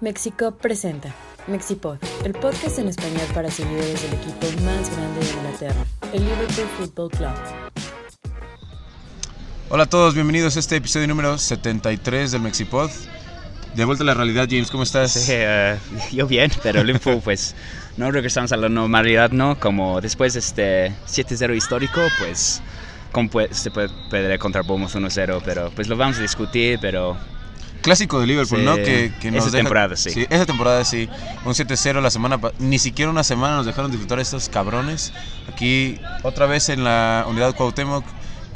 Mexico presenta Mexipod, el podcast en español para seguidores del equipo más grande de Inglaterra, el Liverpool Football Club. Hola a todos, bienvenidos a este episodio número 73 del Mexipod. De vuelta a la realidad, James, ¿cómo estás? Sí, eh, yo bien, pero Liverpool pues no regresamos a la normalidad, ¿no? Como después de este 7-0 histórico, pues como puede- se puede perder contra Bournemouth 1-0, pero pues lo vamos a discutir, pero Clásico de Liverpool, Sí, ¿no? Que, que nos esa deja- temporada, sí. Esa temporada sí. Un 7-0 la semana Ni siquiera una semana nos dejaron disfrutar estos cabrones. Aquí, otra vez en la unidad Cuauhtémoc.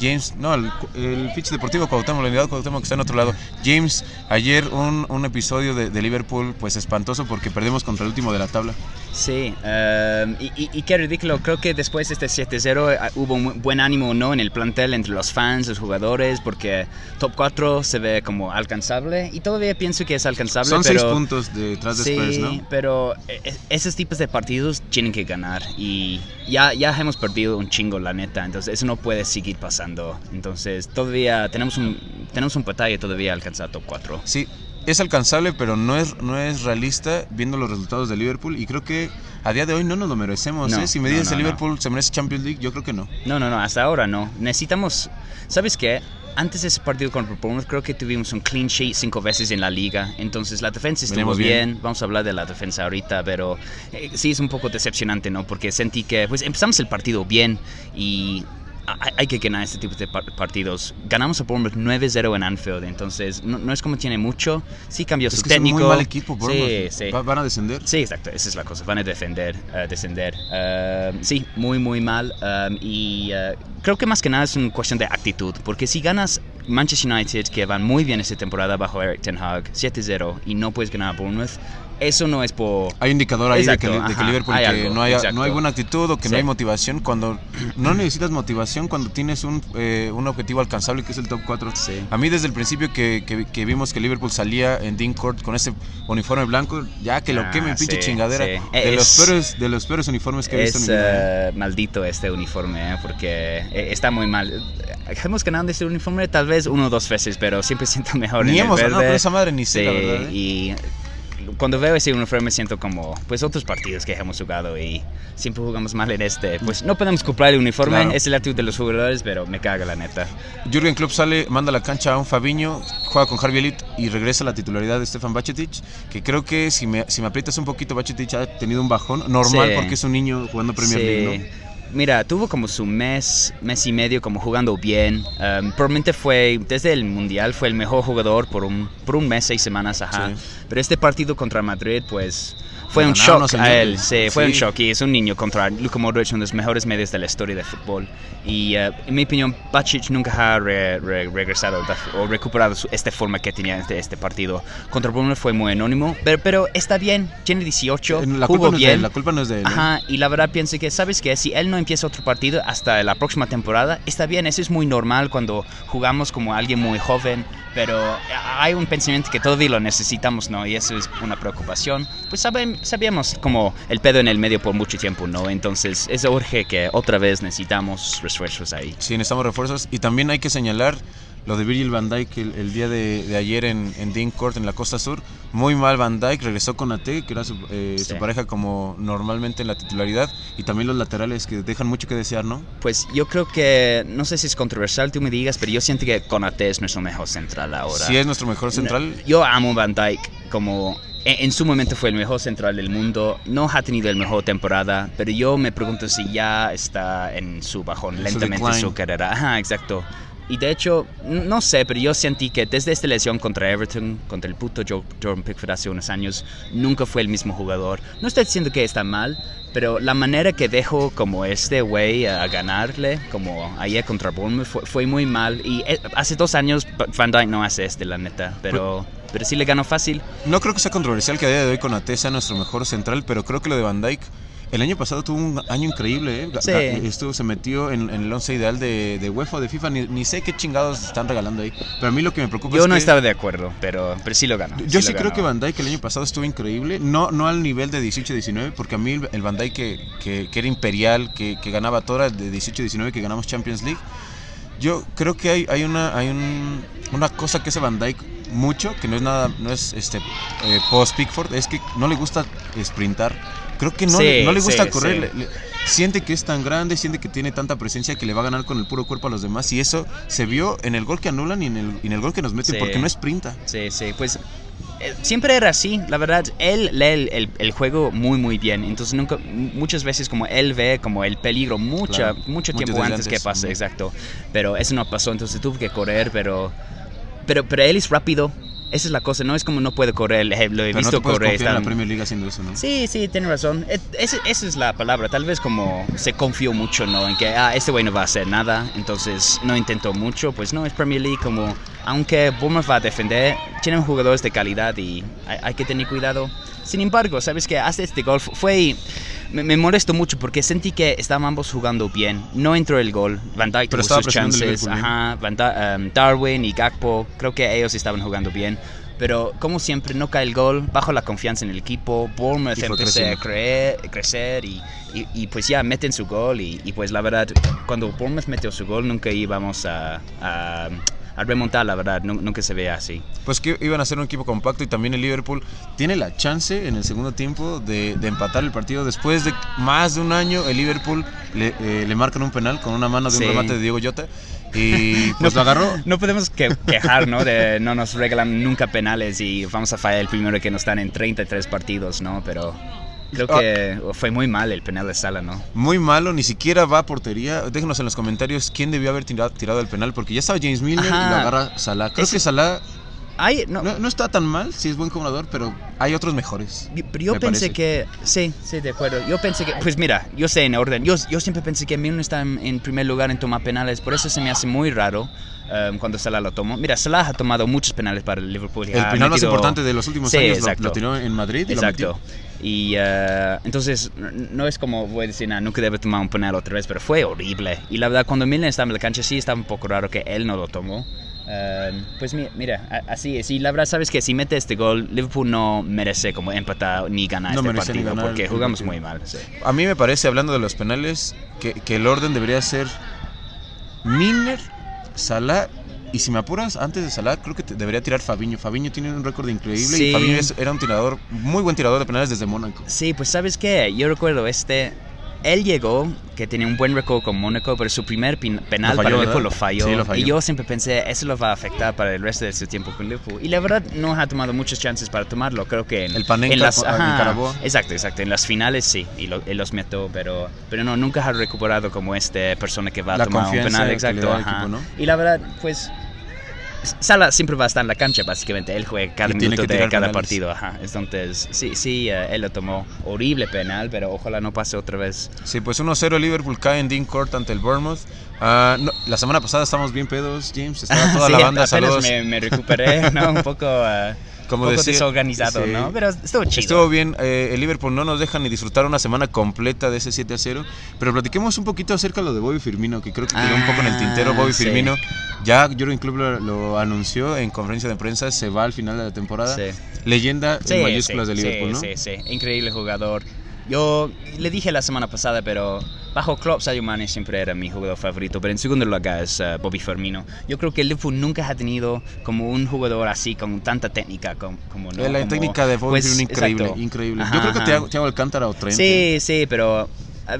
James, no, el, el pitch deportivo Cuauhtémoc, la unidad Cuauhtémoc que está en otro lado. James, ayer un, un episodio de, de Liverpool, pues espantoso porque perdimos contra el último de la tabla. sí. eh, y, y- y qué ridículo, creo que después de este 7-0 eh, hubo un buen ánimo, ¿no? En el plantel entre los fans, los jugadores, porque top 4 se ve como alcanzable y todavía pienso que es alcanzable, Son pero... seis puntos detrás de Sí, Spurs, ¿no? pero e- esos tipos de partidos tienen que ganar y ya, ya hemos perdido un chingo, la neta, entonces eso no puede seguir pasando. Entonces todavía tenemos un, tenemos un batalla todavía alcanzar top 4. Sí, es alcanzable, pero no es, no es realista viendo los resultados de Liverpool. Y creo que a día de hoy no nos lo merecemos. No, ¿eh? Si me dices no, el. Liverpool se merece Champions League, yo creo que no. No, no, no, hasta ahora no. Necesitamos, ¿sabes qué? Antes de ese partido contra Bournemouth creo que tuvimos un clean sheet cinco veces en la liga, entonces la defensa estuvo bien. vamos a hablar de la defensa ahorita, pero eh, sí es un poco decepcionante, ¿no? Porque sentí que pues empezamos el partido bien y hay, que ganar este tipo de par- partidos. Ganamos a Bournemouth 9-0 en Anfield, entonces no, no es como tiene mucho, sí cambió Es su que es un técnico. mal equipo, sí, Bournemouth. sí. Va- Van a descender. Sí, exacto, esa es la cosa, van a defender, eh, descender. Eh, sí, muy, muy mal. um, y eh, creo que más que nada es una cuestión de actitud, porque si ganas Manchester United, que van muy bien esta temporada bajo Eric Ten Hag, 7-0, y no puedes ganar a Bournemouth, eso no es por... Hay un indicador ahí Exacto, de que, de que ajá, Liverpool hay que algo, no, hay, exacto. no hay buena actitud o que Sí. no hay motivación. Cuando no necesitas motivación cuando tienes un, eh, un objetivo alcanzable que es el top 4. Sí. A mí desde el principio que, que- que vimos que Liverpool salía en Dean Court con ese uniforme blanco, ya que lo Ah, quemen, pinche sí, chingadera. De, los Es- peores, de los peores uniformes que he visto Es en mi vida. eh, maldito este uniforme, eh, porque eh, está muy mal. Hemos ganado este uniforme tal vez uno o dos veces, pero siempre siento mejor Ni en hemos el ganado verde. con esa madre, ni sé, Sí, la verdad. ¿eh? y cuando veo ese uniforme siento como pues otros partidos que hemos jugado y siempre jugamos mal en este. Pues no podemos comprar el uniforme, Claro. es el actitud de los jugadores, pero me caga la neta. Jürgen Klopp sale, manda a la cancha a un Fabiño, juega con Harvey Elliott y regresa a la titularidad de Stefan Bacetic, que creo que si me, si me aprietas un poquito, Bacetic ha tenido un bajón normal Sí. porque es un niño jugando Premier Sí. League, ¿no? Mira, tuvo como su mes, mes y medio como jugando bien. Um, probablemente fue, desde el Mundial, fue el mejor jugador por un, por un mes, seis semanas, ajá. Sí. Pero este partido contra Madrid, pues, fue un shock a él. Sí, fue un shock. Y es un niño contra Luka Modric, uno de los mejores medios de la historia del fútbol. Y uh, en mi opinión, Bacic nunca ha re- re- regresado o recuperado su, esta forma que tenía de este partido. Contra Bruno fue muy anónimo, pero, pero está bien, tiene 18, La jugó culpa, no es de él, la culpa no es de él. ¿eh? Ajá, y la verdad pienso que, ¿sabes qué? Si él no empieza otro partido hasta la próxima temporada, está bien, eso es muy normal cuando jugamos como alguien muy joven, pero hay un pensamiento que todavía lo necesitamos, ¿no? Y eso es una preocupación. Pues sabíamos como el pedo en el medio por mucho tiempo, ¿no? Entonces, eso urge que otra vez necesitamos refuerzos ahí. Sí, necesitamos refuerzos. Y también hay que señalar lo de Virgil van Dijk el, el día de, de ayer en, en Dean Court, en la costa sur. Muy mal Van Dijk, regresó con Ate, que era su, eh, Sí. su pareja como normalmente en la titularidad. Y también los laterales que dejan mucho que desear, ¿no? Pues yo creo que, no sé si es controversial, tú me digas, pero yo siento que Konate es nuestro mejor central ahora. Sí es nuestro mejor central. Yo amo Van Dyke como en, su momento fue el mejor central del mundo. No ha tenido el mejor temporada, pero yo me pregunto si ya está en su bajón, lentamente su carrera. Ajá, exacto. Y de hecho, no sé, pero yo sentí que desde esta lesión contra Everton, contra el puto Jo- Jordan Pickford hace unos años, nunca fue el mismo jugador. No estoy diciendo que está mal, pero la manera que dejó como este güey a, ganarle, como ayer contra Bournemouth, fue, fue muy mal. Y eh, hace dos años Van Dijk no hace este, la neta, pero, pero sí le ganó fácil. No creo que sea controversial que a día de hoy con Ate sea nuestro mejor central, pero creo que lo de Van Dijk El año pasado tuvo un año increíble, ¿eh? Sí. Estuvo, se metió en, en el once ideal de, de UEFA de FIFA, ni, ni sé qué chingados están regalando ahí. Pero a mí lo que me preocupa Yo es no que- estaba de acuerdo, pero, pero sí lo ganó. Yo sí, creo ganó. que Van Dijk el año pasado estuvo increíble, no, no al nivel de 18-19, porque a mí el, Van Dijk que, que- que era imperial, que, que ganaba toda de 18-19, que ganamos Champions League, yo creo que hay, hay, una, hay un- una cosa que ese Van Dijk mucho, que no es nada, no es este eh, post Pickford, es que no le gusta sprintar. Creo que no, Sí, le, no le gusta sí, correr. sí. le- le- siente que es tan grande, siente que tiene tanta presencia que le va a ganar con el puro cuerpo a los demás. Y eso se vio en el gol que anulan y en el, y en el gol que nos meten porque no sprinta. Sí, sí, pues eh, siempre era así, la verdad, él lee el, el- juego muy muy bien, entonces nunca, muchas veces como él ve como el peligro mucha, Claro, mucho tiempo antes, que pase, exacto, pero eso no pasó, entonces tuve que correr, pero, pero, pero él es rápido, esa es la cosa, no es como no puede correr, le- lo he Pero no visto te puedes correr. confiar en la Premier League haciendo eso, ¿no? Sí, sí, tiene razón. Ese- esa es la palabra. Tal vez como se confió mucho, ¿no? En que, ah, este güey no va a hacer nada, entonces no intentó mucho. Pues no, es Premier League como, aunque Bournemouth va a defender, tienen jugadores de calidad y hay, hay que tener cuidado. Sin embargo, sabes que hace este gol fu- fue... Me, me molestó mucho porque sentí que estaban ambos jugando bien. No entró el gol. Van Dijk tuvo sus chances. Ajá, Van Da- um, Darwin y Gakpo, creo que ellos estaban jugando bien. Pero como siempre, no cae el gol, bajo la confianza en el equipo. Bournemouth empezó a creer, crecer y, y- y, pues ya meten su gol. Y, y, pues la verdad, cuando Bournemouth metió su gol, nunca íbamos a, a, a remontar, la verdad, nu- nunca se ve así. Pues que iban a ser un equipo compacto y también el Liverpool tiene la chance en el segundo tiempo de, de empatar el partido. Después de más de un año, el Liverpool le, eh, le marcan un penal con una mano de un Sí. remate de Diego Jota y pues lo agarró. No podemos que, quejar, ¿no? De no nos regalan nunca penales y vamos a fallar el primero que nos dan en 33 partidos, ¿no? Pero creo Ah. que fue muy mal el penal de Sala, ¿no? Muy malo, ni siquiera va a portería. Déjenos en los comentarios quién debió haber tirado, tirado el penal, porque ya estaba James Milner y lo agarra Salah. Creo Es- que Salah Ay, no, no, no está tan mal, sí es buen jugador, pero hay otros mejores. Yo- Pero yo me pensé parece. que, sí, sí, de acuerdo. Yo pensé que, pues mira, yo sé en orden. Yo, yo siempre pensé que Milner está en, en primer lugar en tomar penales, por eso se me hace muy raro um, cuando Salah lo tomó. Mira, Salah ha tomado muchos penales para el Liverpool. El penal más metido- importante de los últimos Sí, años lo- lo, tiró en Madrid y lo Exacto. metió. Y uh, entonces, no es como voy a decir, nada, nunca debe tomar un penal otra vez, pero fue horrible. Y la verdad, cuando Milner estaba en la cancha, sí estaba un poco raro que él no lo tomó. Um, pues mi- mira, a- así es. Y la verdad, sabes que si mete este gol, Liverpool no merece como empatar ni ganar No este merece ni partido, ganar porque jugamos partido. muy mal. sí. A mí me parece, hablando de los penales, que, que el orden debería ser Milner, Salah y si me apuras, antes de Salah creo que te- debería tirar Fabiño. Fabiño tiene un récord increíble Sí. y Fabiño era un tirador, muy buen tirador de penales desde Mónaco. Sí, pues sabes qué, yo recuerdo este. Él llegó, que tenía un buen récord con Mónaco, pero su primer penal Lo falló, para Liverpool lo falló. Sí, lo falló. Y yo siempre pensé, eso lo va a afectar para el resto de su tiempo con Liverpool. Y la verdad, no ha tomado muchas chances para tomarlo. Creo que en, El en las. ajá, exacto, exacto. En las finales sí, y, lo- y los metió, pero, pero no, nunca ha recuperado como este persona que va a La tomar un penal. Exacto, ajá. equipo, ¿no? Y la verdad, pues. Sala siempre va a estar en la cancha, básicamente. Él juega cada minuto de cada penales. partido. Ajá. Entonces, sí, sí, eh, él lo tomó. Horrible penal, pero ojalá no pase otra vez. Sí, pues 1-0 Liverpool cae en Dean Court ante el Bournemouth. Ah, no, la semana pasada estábamos bien pedos, James. Estaba toda Sí, la banda, saludos. Me, me recuperé, ¿no? Un poco, eh, Como poco decía- desorganizado, sí. ¿no? Pero estuvo chido. Estuvo bien, eh, el Liverpool no nos deja ni disfrutar una semana completa de ese 7 a 0, pero platiquemos un poquito acerca de lo de Bobby Firmino, que creo que quedó un poco en el tintero. Ah, Bobby sí. Firmino, ya Jurgen Klopp lo, lo anunció en conferencia de prensa, se va al final de la temporada. Sí. Leyenda en mayúsculas de Liverpool, sí, ¿no? Sí, sí, increíble jugador. Yo le dije la semana pasada, pero bajo Klopp, Sadio Mane siempre era mi jugador favorito, pero en segundo lugar es eh, Bobby Firmino. Yo creo que el Liverpool nunca ha tenido como un jugador así, con tanta técnica como, como no. Eh, la como- técnica de Bobby pues, Firmino increíble, exacto. increíble. Ajá, Yo creo que. Thiago, Alcántara o Trent. Sí, sí, pero eh,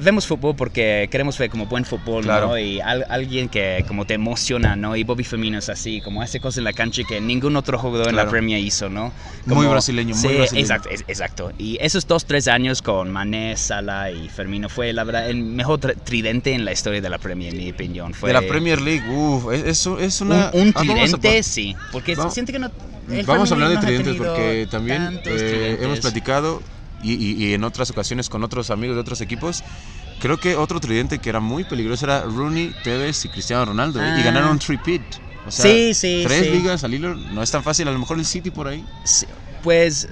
vemos fútbol porque queremos ver como buen fútbol, Claro. ¿no? Y al- alguien que como te emociona, ¿no? Y Bobby Firmino es así, como hace cosas en la cancha que ningún otro jugador en la Claro. Premier hizo, ¿no? Muy brasileño, muy Sí, brasileño. Exacto, es- exacto. Y esos dos, tres años con Mané, Salah y Firmino fue, la verdad, el mejor tri- tridente en la historia de la Premier, en mi opinión. Fue De la Premier League, uff, es, es- una... un, un Ah, tridente, sí. Porque siente que no... Vamos a hablar de tridentes porque también eh, hemos platicado y, y- y en otras ocasiones con otros amigos de otros equipos. Creo que otro tridente que era muy peligroso era Rooney, Tevez y Cristiano Ronaldo. ¿eh? Y Ah. ganaron un three-peat. O sea, Sí, sí, tres sí. ligas al hilo no es tan fácil. A lo mejor el City por ahí. Sí, Pues,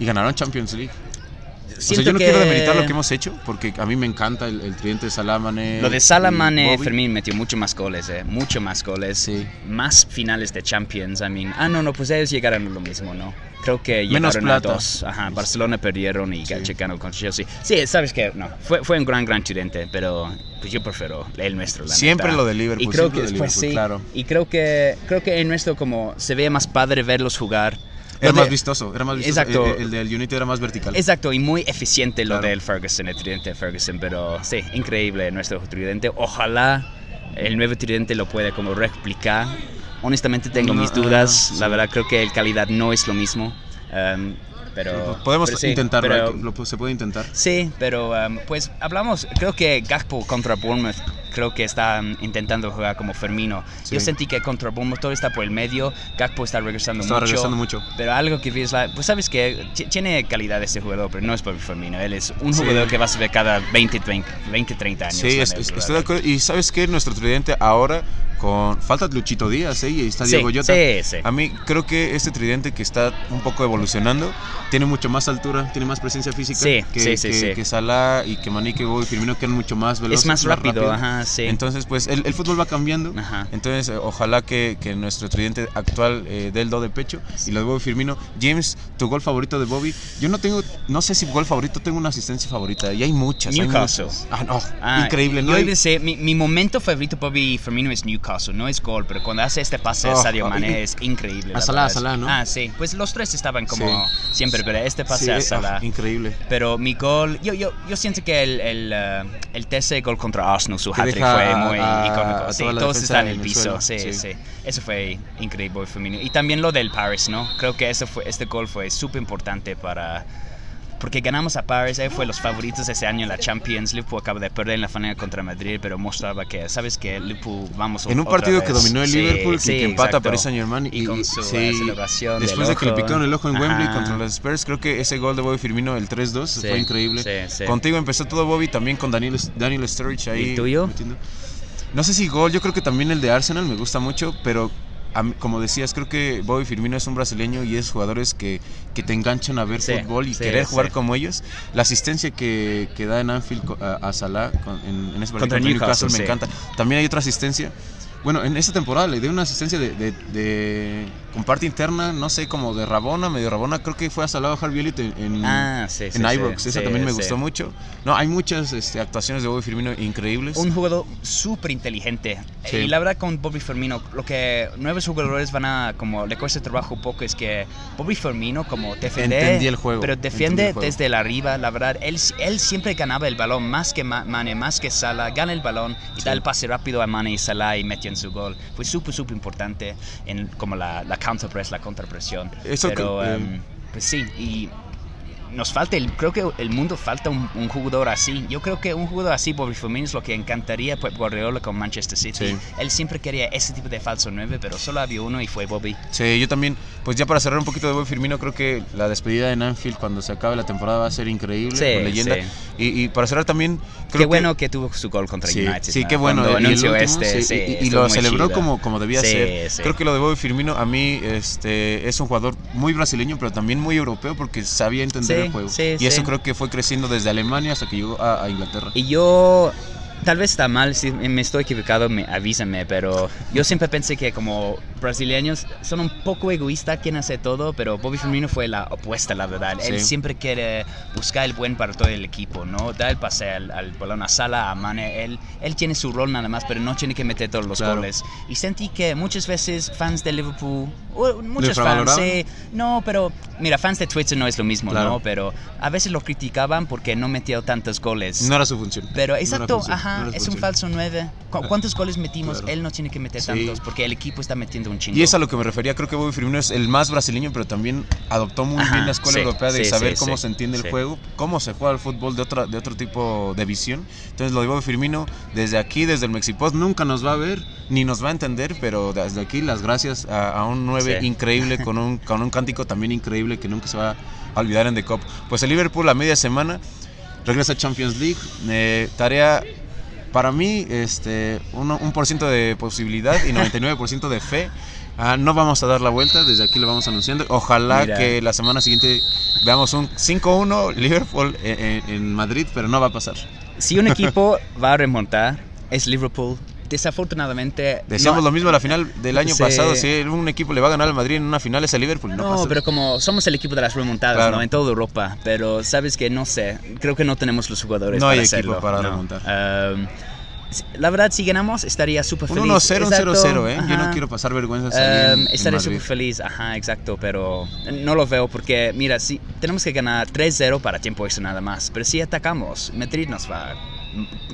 Y ganaron Champions League. O sea, siento yo no que quiero demeritar lo que hemos hecho, porque a mí me encanta el, el de Salamane. Lo de Salamane. Fermín metió mucho más goles, eh, mucho más goles, Sí. más finales de Champions. I mean, ah, no, no, pues ellos llegaron a lo mismo, ¿no? Creo que Menos llegaron a plata. dos. Ajá, Barcelona perdieron y Sí. checaron con Chelsea. Sí, sabes que no, fue, fue un gran, gran tridente, pero pues yo prefiero el nuestro. La Siempre neta. lo de Liverpool, Y creo que de pues, Liverpool, sí. claro. Y creo que creo que el nuestro como se ve más padre verlos jugar. Era más vistoso, era más vistoso. Exacto. El, el del Unity era más vertical. Exacto, y muy eficiente lo Claro. del Ferguson, el tridente de Ferguson, pero sí, increíble nuestro tridente. Ojalá el nuevo tridente lo pueda como replicar. Honestamente tengo No, mis ah, dudas, sí. la verdad creo que el calidad no es lo mismo. um, pero Podemos pero sí, intentarlo, pero- que- lo- se puede intentar. Sí, pero um, pues hablamos, creo que Gakpo contra Bournemouth, creo que está um, intentando jugar como Fermino. Sí. Yo sentí que contra Bournemouth todo está por el medio, Gakpo está regresando Está mucho. regresando mucho. Pero algo que vi es la, pues sabes que tiene calidad ese jugador, pero no es Bobby Firmino, él es un Sí. jugador que vas a ver cada 20, 30, 20 30 años. Sí, es- es- estoy de acuerdo. Y sabes qué, nuestro tridente ahora con falta Luchito Díaz, ¿eh? y está Sí, Diego Llota. sí, sí. A mí creo que este tridente que está un poco evolucionando tiene mucho más altura, tiene más presencia física Sí, que, sí, sí, que, sí. que Salah y que Maní, que Bobby Firmino, que eran mucho más veloces. Es más rápido, ajá, sí. Entonces, pues el, el fútbol va cambiando. Ajá. Entonces, eh, ojalá que, que nuestro tridente actual eh, dé el do de pecho y lo de Bobby Firmino. James, tu gol favorito de Bobby. Yo no tengo, no sé si gol favorito, tengo una asistencia favorita. Y hay muchas. hay Newcastle. muchas. Ah, no. Ah, increíble, ¿no? Yo hay- decir, mi, mi momento favorito Bobby Firmino es Newcastle, no es gol, pero cuando hace este pase a Oh, Sadio oh, Mané y- es increíble. a la Salah, verdad. Salah, ¿no? Ah, sí, pues los tres estaban como Sí. siempre, pero este pase Sí, a ah, Salah. increíble. Pero mi gol, yo, yo, yo siento que el, el, eh, el tercer gol contra Arsenal, su hat-trick fue a- muy a- icónico. a Sí, todos están en el piso, sí, sí. Eso fue increíble Firmino. Y también lo del Paris, ¿no? Creo que ese fue, este gol fue súper importante para... Porque ganamos a Paris, él fue los favoritos ese año en la Champions. Liverpool acaba de perder en la final contra Madrid, pero mostraba que, ¿sabes que Liverpool vamos En un otra partido que dominó el Sí, Liverpool, sí, que, que empata. Paris Saint Germain Y con su sí, eh, celebración Después de que le picaron el ojo en Wembley Ajá. contra los Spurs, creo que ese gol de Bobby Firmino, el 3-2, Sí, fue increíble. sí, sí. Contigo empezó todo Bobby, también con Daniel, Daniel Sturridge ahí. ¿Y tuyo? metiendo. No sé si gol, yo creo que también el de Arsenal me gusta mucho, pero como decías, creo que Bobby Firmino es un brasileño y es jugadores que, que te enganchan a ver Sí, fútbol y sí, querer jugar sí. como ellos. La asistencia que, que da en Anfield a, a Salah con- en, en ese partido Newcastle, Newcastle, me encanta. También hay otra asistencia. Bueno, en esta temporada le dio una asistencia de, de, de- con parte interna, no sé, como de Rabona, medio Rabona, creo que fue a Salah Harvey Elliott en, en, Ah, sí, sí, en sí, Ibrox, esa también me gustó mucho. No, hay muchas este, actuaciones de Bobby Firmino increíbles. Un jugador súper inteligente. Sí. Y la verdad con Bobby Firmino, lo que nuevos jugadores van a, como le cuesta trabajo un poco, es que Bobby Firmino como defiende, Entendía el juego, pero defiende el juego. desde el arriba, la verdad, él, él siempre ganaba el balón, más que Ma- Mane, más que Salah, gana el balón y da el pase rápido a Mane y Salah y metió en su gol. Fue súper, súper importante en como la, la counterpress, la contrapresión. Eso pero, que- eh, em, pues sí, y nos falta, el, creo que el mundo falta un, un jugador así. Yo creo que un jugador así, Bobby Firmino, es lo que encantaría Pep Guardiola con Manchester City. Sí. Él siempre quería ese tipo de falso 9, pero solo había uno y fue Bobby. Sí, yo también, pues ya para cerrar un poquito de Bobby Firmino, creo que la despedida en Anfield cuando se acabe la temporada va a ser increíble, Sí, leyenda. sí. Y, y para cerrar también, creo Qué bueno que tuvo su gol contra United. sí, ¿no? qué bueno. Cuando y último, este, y- y, lo celebró chido. como, como debía ser. sí. Creo que lo de Bobby Firmino a mí este, es un jugador muy brasileño, pero también muy europeo porque sabía entender Sí, el juego. sí, y eso creo que fue creciendo desde Alemania hasta que llegó a, a Inglaterra. Y yo, tal vez está mal, si me estoy equivocado, me, avísame, pero yo siempre pensé que como brasileños son un poco egoístas, quien hace todo, pero Bobby Firmino fue la opuesta, la verdad. Él Sí. siempre quiere buscar el buen para todo el equipo, ¿no? Da el pase al, al balón a Sala, a Mane, él, él tiene su rol nada más, pero no tiene que meter todos los Claro. goles. Y sentí que muchas veces fans de Liverpool, muchos fans, sí, no, pero mira, fans de Twitter no es lo mismo, Claro. ¿no? Pero a veces lo criticaban porque no metió tantos goles. No era su función. Pero No exacto, función, ajá, es un falso 9. ¿Cu- ¿Cuántos goles metimos? Claro. Él no tiene que meter Sí. tantos porque el equipo está metiendo un chingo. Y es a lo que me refería, creo que Bobby Firmino es el más brasileño, pero también adoptó muy Ajá, bien la escuela sí, europea de sí, saber cómo se entiende el juego, cómo se juega el fútbol de, otra, de otro tipo de visión. Entonces lo de Bobby Firmino, desde aquí, desde el Mexipost, nunca nos va a ver, ni nos va a entender, pero desde aquí las gracias a, a un 9 Sí. increíble, con un, con un cántico también increíble que nunca se va a olvidar en The Cup. Pues el Liverpool a media semana regresa a Champions League, eh, tarea... Para mí, este, uno- un por ciento de posibilidad y 99% de fe. Ah, no vamos a dar la vuelta, desde aquí lo vamos anunciando. Ojalá Mira. que la semana siguiente veamos un 5-1 Liverpool en, en- en Madrid, pero no va a pasar. Si un equipo va a remontar, es Liverpool. Desafortunadamente. Decíamos no- lo mismo la final del año Sí. pasado, si un equipo le va a ganar al Madrid en una final es el Liverpool, no, No, pasa. pero como somos el equipo de las remontadas, Claro. ¿no? En toda Europa. Pero sabes que no sé, creo que no tenemos los jugadores No para hay equipo para remontar. Um, la verdad, si ganamos, estaría súper feliz. 1-0, un Exacto, 0-0, ¿eh? Yo no ajá. quiero pasar en- Um, Madrid. súper feliz, ajá, exacto, pero no lo veo porque, mira, si tenemos que ganar 3-0 para tiempo extra nada más, pero si atacamos, Madrid nos va a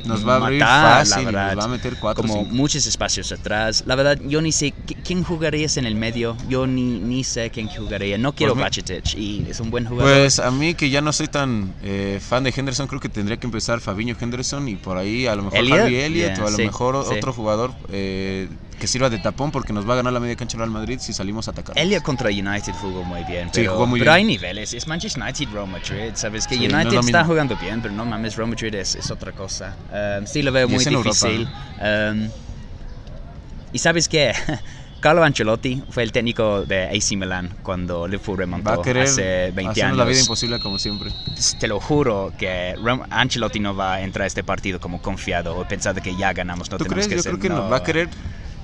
Nos va a abrir matar, fácil, la verdad. nos va a meter 4 como 5. muchos espacios atrás. La verdad, yo ni sé qui- quién jugarías en el medio. Yo ni, ni sé quién jugaría. No quiero Pues Bachetic y es un buen jugador. Pues a mí que ya no soy tan eh, fan de Henderson, creo que tendría que empezar Fabiño Henderson y por ahí a lo mejor Elliot, Elliott yeah, o a lo sí, mejor sí. otro jugador eh, que sirva de tapón porque nos va a ganar la media cancha Real Madrid si salimos a atacar. Elliot contra United jugó muy bien, Sí, pero, jugó muy pero bien. hay niveles. Es Manchester United, Real Madrid, ¿sabes? Que Sí, no es United lo está jugando bien, pero no mames, Real Madrid es, es otra cosa. Um, sí, lo veo Y muy difícil. Um, y sabes qué? Carlo Ancelotti fue el técnico de AC Milan cuando Liverpool remontó hace 20 hacernos años. la vida imposible como siempre. Te lo juro que Ancelotti no va a entrar a este partido como confiado o pensando que ya ganamos. No ¿Tú tenemos crees? que Yo ser- creo que no. va a querer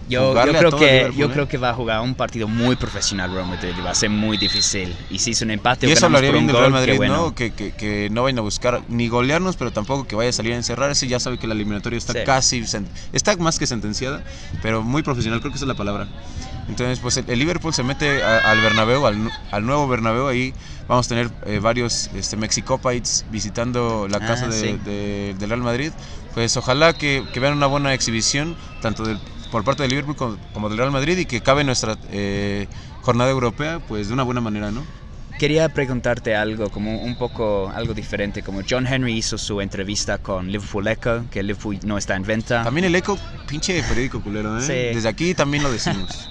Yo, yo creo que yo ¿eh? creo que va a jugar un partido muy profesional Real Madrid va a ser muy difícil. Y si es un empate Y eso hablaría bien del Real Madrid, bueno. ¿no? Que, que, que no vayan a buscar ni golearnos, pero tampoco que vaya a salir a encerrarse. Ya sabe que la eliminatoria está Sí. casi, está más que sentenciada, pero muy profesional, creo que esa es la palabra. Entonces, pues el, el Liverpool se mete a- al Bernabéu, al, al nuevo Bernabéu, ahí vamos a tener eh, varios este, Mexicopites visitando la Ah, casa de, sí. de- del Real Madrid. Pues ojalá que, que vean una buena exhibición, tanto del, por parte del Liverpool como, como del Real Madrid, y que cabe nuestra eh, jornada europea, pues de una buena manera, ¿no? Quería preguntarte algo, como un poco algo diferente. Como John Henry hizo su entrevista con Liverpool Echo, que Liverpool no está en venta. También el Eco, pinche periódico culero, ¿eh? Sí. Desde aquí también lo decimos.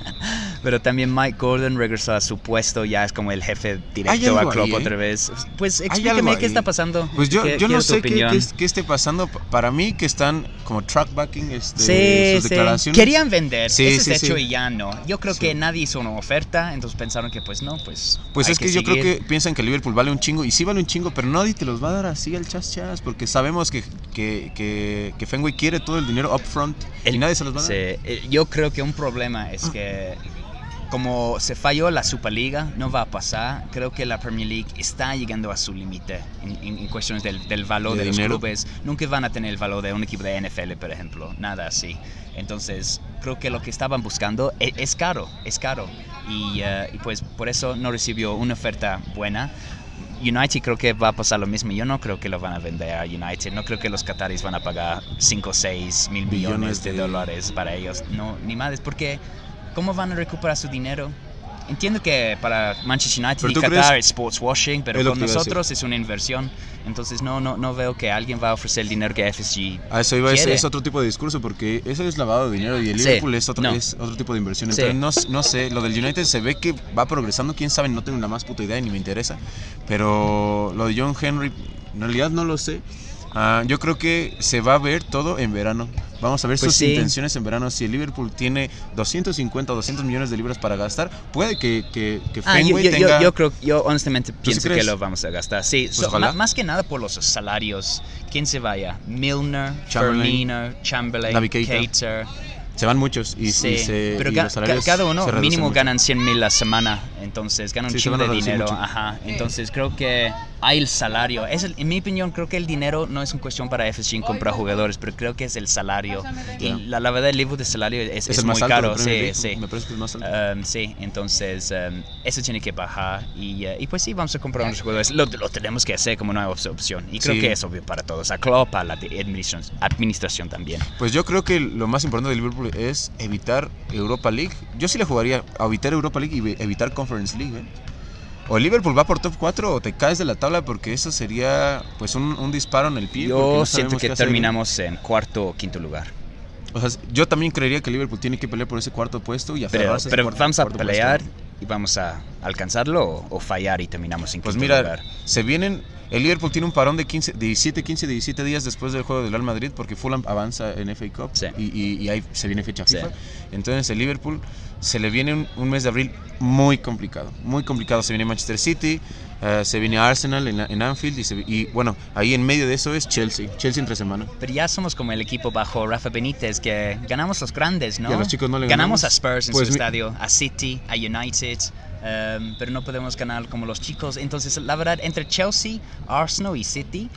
Pero también Mike Gordon regresó a su puesto, ya es como el jefe directo a Klopp ahí, otra vez. Pues explícame qué está pasando. Pues yo, ¿Qué- yo no sé qué, qué, qué esté pasando. Pa- Para mí que están como trackbacking este, Sí, sus sí. declaraciones. Querían vender, Sí, sí, es hecho y ya no. Yo creo que nadie hizo una oferta, entonces pensaron que pues no, pues. Pues hay es que, yo creo que piensan que Liverpool vale un chingo. Y sí vale un chingo, pero nadie te los va a dar así al chas chas. Porque sabemos que, que, que, que Fenway quiere todo el dinero upfront. y nadie se los va a dar. Sí, eh, yo creo que un problema es que como se falló la Superliga, no va a pasar. Creo que la Premier League está llegando a su límite en, en- en cuestiones del, del valor ¿De de, los dinero? clubes. Nunca van a tener el valor de un equipo de NFL, por ejemplo. Nada así. Entonces, creo que lo que estaban buscando e- es, caro, es caro. Y, eh, y pues por eso no recibió una oferta buena. United creo que va a pasar lo mismo. Yo no creo que lo van a vender a United. No creo que los qataris van a pagar 5 o 6 mil millones de de- dólares para ellos. No, ni madres. Porque, ¿cómo van a recuperar su dinero? Entiendo que para Manchester United ¿Pero y Qatar es sports washing, pero con nosotros es una inversión. Entonces no, no, no veo que alguien va a ofrecer el dinero que FSG A eso iba, es, quiere. es otro tipo de discurso porque eso es lavado de dinero y el Sí, Liverpool es otro, no. es otro tipo de inversión. Sí. Entonces, no, no sé, lo del United se ve que va progresando, quién sabe, no tengo la más puta idea ni me interesa. Pero lo de John Henry, en realidad no lo sé. Ah, yo creo que se va a ver todo en verano. Vamos a ver Pues sus sí. intenciones en verano. Si el Liverpool tiene 250 o 200 millones de libras para gastar, puede que, que, que Ah, yo, Fenway yo, yo- tenga... yo creo, yo honestamente pienso que lo vamos a gastar. Sí, Pues so- más que nada por los salarios. ¿Quién se vaya? Milner, Chamberlain, Firmino, Chamberlain. Cater. Se van muchos y, Sí, y se, pero y los salarios ca- cada uno se mínimo mucho. ganan 100 mil la semana, entonces ganan un Sí, chingo de dinero. mucho. Ajá, entonces creo que hay el salario. Es el- en mi opinión, creo que el dinero no es una cuestión para FSG en comprar jugadores, pero creo que es el salario. Y la, la verdad, el libro de salario es, Es, es el muy caro. Sí, League, sí. Me parece que es más alto. Um, sí, entonces um, eso tiene que bajar y, uh, y pues sí, vamos a comprar unos jugadores. Lo, lo tenemos que hacer como nueva opción y creo Sí. que es obvio para todos, a Klopp, a la administración, administración también. Pues yo creo que lo más importante de Liverpool es evitar Europa League. Yo sí le jugaría a evitar Europa League y evitar Conference League. ¿eh? O Liverpool va por top 4 o te caes de la tabla porque eso sería pues un, un disparo en el pie. Yo no siento que qué hacer. terminamos en cuarto o quinto lugar. O sea, yo también creería que Liverpool tiene que pelear por ese cuarto puesto y Pero, aferrarse a ese pero cuarto- vamos a pelear puesto. y vamos a alcanzarlo o, o fallar y terminamos en Pues mira, lugar. se vienen. El Liverpool tiene un parón de 15, 17, 15, 17 días después del juego del Real Madrid porque Fulham avanza en FA Cup Sí. y, y- y ahí se viene fecha Sí. FIFA. Entonces el Liverpool se le viene un, un mes de abril muy complicado, muy complicado. Se viene Manchester City, eh, se viene Arsenal en, en Anfield y, se- y, bueno, ahí en medio de eso es Chelsea, Chelsea entre semana. Pero ya somos como el equipo bajo Rafa Benítez que ganamos los grandes, ¿no? Y a los chicos no le ganamos. ganamos. a Spurs en Pues su mi- estadio, a City, a United, em, pero no podemos ganar como los chicos. Entonces, la verdad, entre Chelsea, Arsenal y City,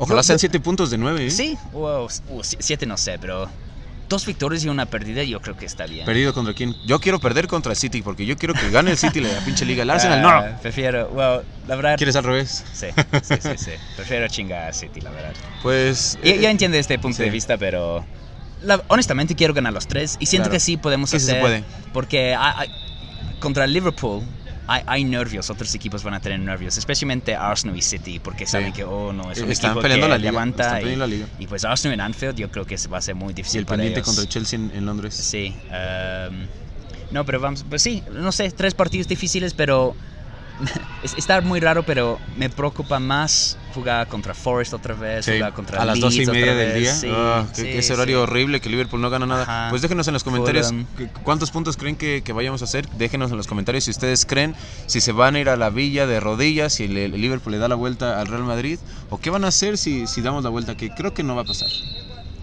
Ojalá Yo- sean yo- 7 puntos de 9. ¿eh? sí, uh, si- siete no sé, pero dos victorias y una perdida, yo creo que está bien. ¿Perdido contra quién? Yo quiero perder contra el City porque yo quiero que gane el City la pinche liga. El Arsenal Ah, no. Prefiero, well, la verdad. ¿Quieres al revés? Sí, sí, sí, sí. Prefiero chingar a City, la verdad. Pues. Eh, yo entiendo este punto sí. de vista, pero la- honestamente quiero ganar los tres y siento Claro. que sí podemos Sí, sí se hacer. puede. Porque hay- hay- contra Liverpool hay, hay nervios, otros equipos van a tener nervios, especialmente Arsenal y City, porque saben que, oh, no, es un Están equipo peleando que la liga, levanta. están y, peleando la liga. y pues Arsenal en Anfield yo creo que va a ser muy Y difícil el para pendiente ellos. contra el Chelsea en, en Londres. Sí. em, no, pero vamos, pues sí, no sé, tres partidos difíciles, pero está muy raro, pero me preocupa más jugar contra Forest otra vez, Sí, jugar contra a las 12 y media del día. sí, Ah, que- sí, que ese horario horrible que Liverpool no gana nada. Ajá. Pues déjenos en los comentarios Fulham. cuántos puntos creen que, que vayamos a hacer. Déjenos en los comentarios si ustedes creen si se van a ir a la villa de rodillas, si el, el Liverpool le da la vuelta al Real Madrid o qué van a hacer si, si damos la vuelta, que creo que no va a pasar.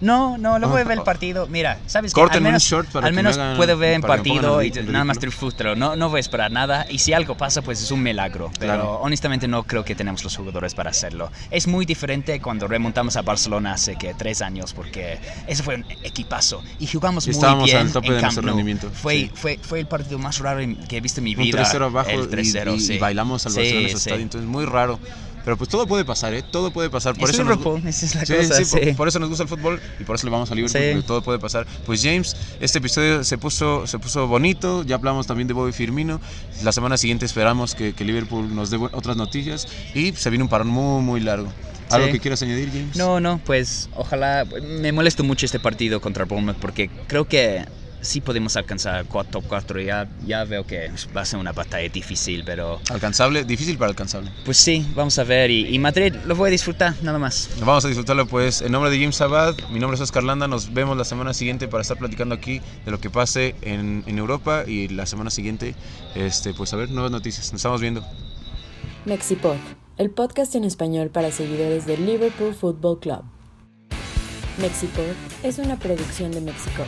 No, no, luego Ah, de ver el ah. partido. Mira, ¿sabes qué? Al un menos, short para al que menos me hagan- puedo ver en partido y nada más frustro. No, no voy a esperar nada. Y si algo pasa, pues es un milagro. Pero Claro. honestamente no creo que tenemos los jugadores para hacerlo. Es muy diferente cuando remontamos a Barcelona hace que tres años, porque ese fue un equipazo. Y jugamos Y muy bien al tope en de Camp Nou. rendimiento, Fue, sí. fue, fue el partido más raro que he visto en mi Un vida. 3-0 abajo el y- 3-0, y, y sí. bailamos al Sí, Barcelona en ese estadio. Entonces, muy raro. Pero pues todo puede pasar, ¿eh? Todo puede pasar. Por Es eso nos- esa es la Sí, cosa. sí, sí. Por, eso nos gusta el fútbol y por eso le vamos a Liverpool, todo puede pasar. Pues James, este episodio se puso, se puso bonito, ya hablamos también de Bobby Firmino. La semana siguiente esperamos que, que Liverpool nos dé otras noticias y se viene un parón muy, muy largo. ¿Algo Sí. que quieras añadir, James? No, no, pues ojalá. Me molesta mucho este partido contra Bournemouth porque creo que sí podemos alcanzar cuatro, top 4. Ya, ya veo que va a ser una batalla difícil, pero Alcanzable, difícil para alcanzable. pues sí, vamos a ver. Y, y Madrid lo voy a disfrutar, nada más. Vamos a disfrutarlo pues en nombre de James Abad, mi nombre es Oscar Landa, nos vemos la semana siguiente para estar platicando aquí de lo que pase en, en Europa y la semana siguiente, este, pues a ver, nuevas noticias, nos estamos viendo. Mexipod, el podcast en español para seguidores del Liverpool Football Club. Mexipod es una producción de Mexicop.